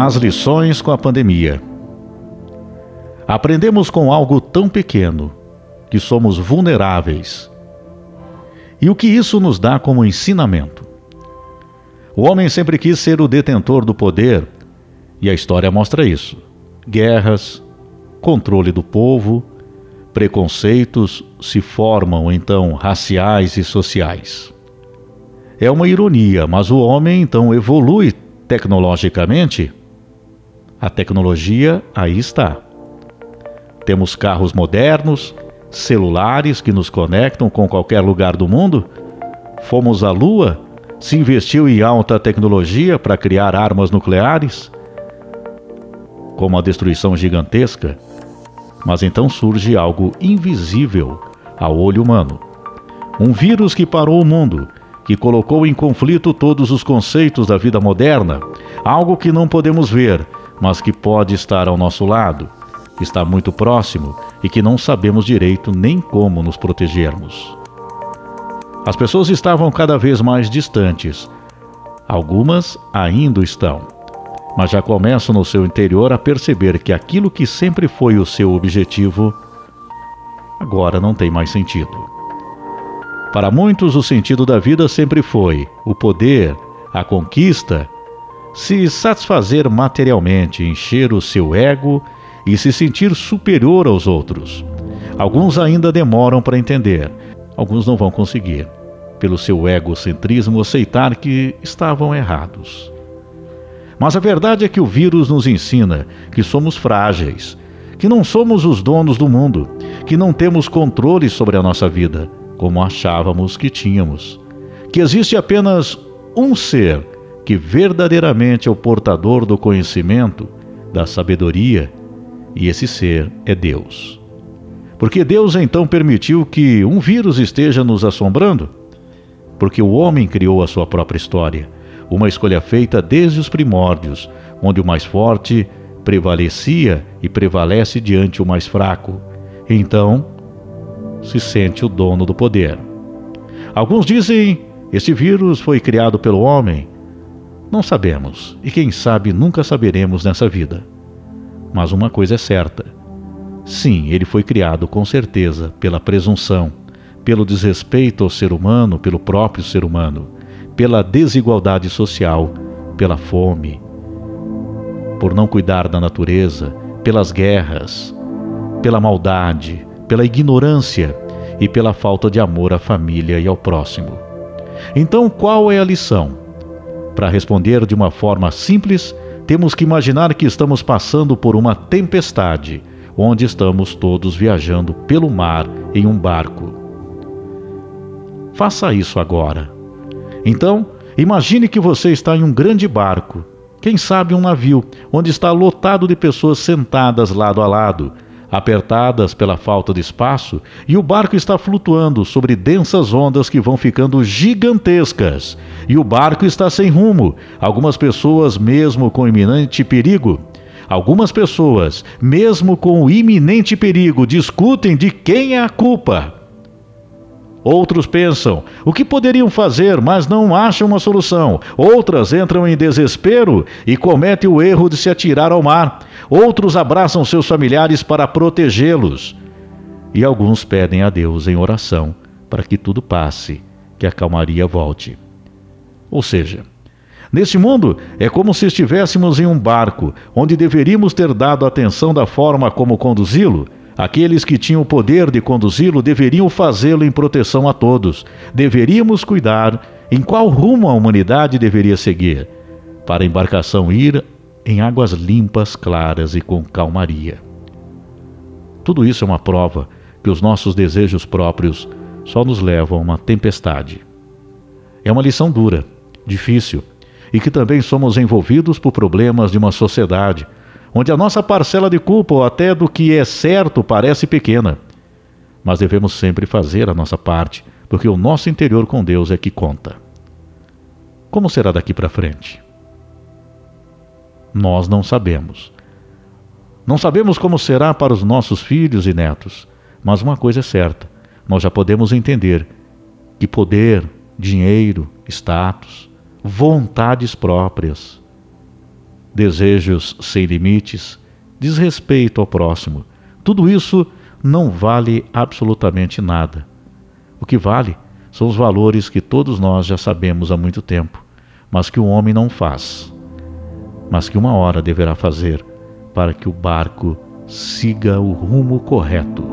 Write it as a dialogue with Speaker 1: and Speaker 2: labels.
Speaker 1: As lições com a pandemia. Aprendemos com algo tão pequeno que somos vulneráveis. E o que isso nos dá como ensinamento? O homem sempre quis ser o detentor do poder, e a história mostra isso. Guerras, controle do povo, preconceitos se formam então raciais e sociais. É uma ironia, mas o homem então evolui tecnologicamente. A tecnologia aí está. Temos carros modernos, celulares que nos conectam com qualquer lugar do mundo. Fomos à Lua, se investiu em alta tecnologia para criar armas nucleares, como a destruição gigantesca. Mas então surge algo invisível ao olho humano. Um vírus que parou o mundo, que colocou em conflito todos os conceitos da vida moderna, algo que não podemos ver, mas que pode estar ao nosso lado, está muito próximo e que não sabemos direito nem como nos protegermos. As pessoas estavam cada vez mais distantes. Algumas ainda estão, mas já começam no seu interior a perceber que aquilo que sempre foi o seu objetivo agora não tem mais sentido. Para muitos, o sentido da vida sempre foi o poder, a conquista, se satisfazer materialmente, encher o seu ego e se sentir superior aos outros. Alguns ainda demoram para entender, alguns não vão conseguir, pelo seu egocentrismo, aceitar que estavam errados. Mas a verdade é que o vírus nos ensina que somos frágeis, que não somos os donos do mundo, que não temos controle sobre a nossa vida como achávamos que tínhamos. Que existe apenas um ser que verdadeiramente é o portador do conhecimento, da sabedoria, e esse ser é Deus. Porque Deus então permitiu que um vírus esteja nos assombrando? Porque o homem criou a sua própria história, uma escolha feita desde os primórdios, onde o mais forte prevalecia e prevalece diante o mais fraco. Então, se sente o dono do poder. Alguns dizem: este vírus foi criado pelo homem. Não sabemos, e quem sabe nunca saberemos nessa vida. Mas uma coisa é certa: sim, ele foi criado com certeza pela presunção, pelo desrespeito ao ser humano, pelo próprio ser humano, pela desigualdade social, pela fome, por não cuidar da natureza, pelas guerras, pela maldade, pela ignorância e pela falta de amor à família e ao próximo. Então, qual é a lição? Para responder de uma forma simples, temos que imaginar que estamos passando por uma tempestade, onde estamos todos viajando pelo mar em um barco. Faça isso agora. Então, imagine que você está em um grande barco, quem sabe um navio, onde está lotado de pessoas sentadas lado a lado apertadas pela falta de espaço, e o barco está flutuando sobre densas ondas que vão ficando gigantescas. E o barco está sem rumo, algumas pessoas, mesmo com iminente perigo, algumas pessoas, mesmo com o iminente perigo, discutem de quem é a culpa. Outros pensam o que poderiam fazer, mas não acham uma solução. Outras entram em desespero e cometem o erro de se atirar ao mar. Outros abraçam seus familiares para protegê-los. E alguns pedem a Deus em oração para que tudo passe, que a calmaria volte. Ou seja, Neste mundo, é como se estivéssemos em um barco, onde deveríamos ter dado atenção da forma como conduzi-lo, Aqueles que tinham o poder de conduzi-lo deveriam fazê-lo em proteção a todos. Deveríamos cuidar em qual rumo a humanidade deveria seguir, para a embarcação ir em águas limpas, claras e com calmaria. Tudo isso é uma prova que os nossos desejos próprios só nos levam a uma tempestade. É uma lição dura, difícil, e que também somos envolvidos por problemas de uma sociedade onde a nossa parcela de culpa ou até do que é certo parece pequena. Mas devemos sempre fazer a nossa parte, porque o nosso interior com Deus é que conta. Como será daqui para frente? Nós não sabemos. Não sabemos como será para os nossos filhos e netos, mas uma coisa é certa: nós já podemos entender que poder, dinheiro, status, vontades próprias, desejos sem limites, desrespeito ao próximo. Tudo isso não vale absolutamente nada. O que vale são os valores que todos nós já sabemos há muito tempo, mas que o homem não faz, mas que uma hora deverá fazer para que o barco siga o rumo correto.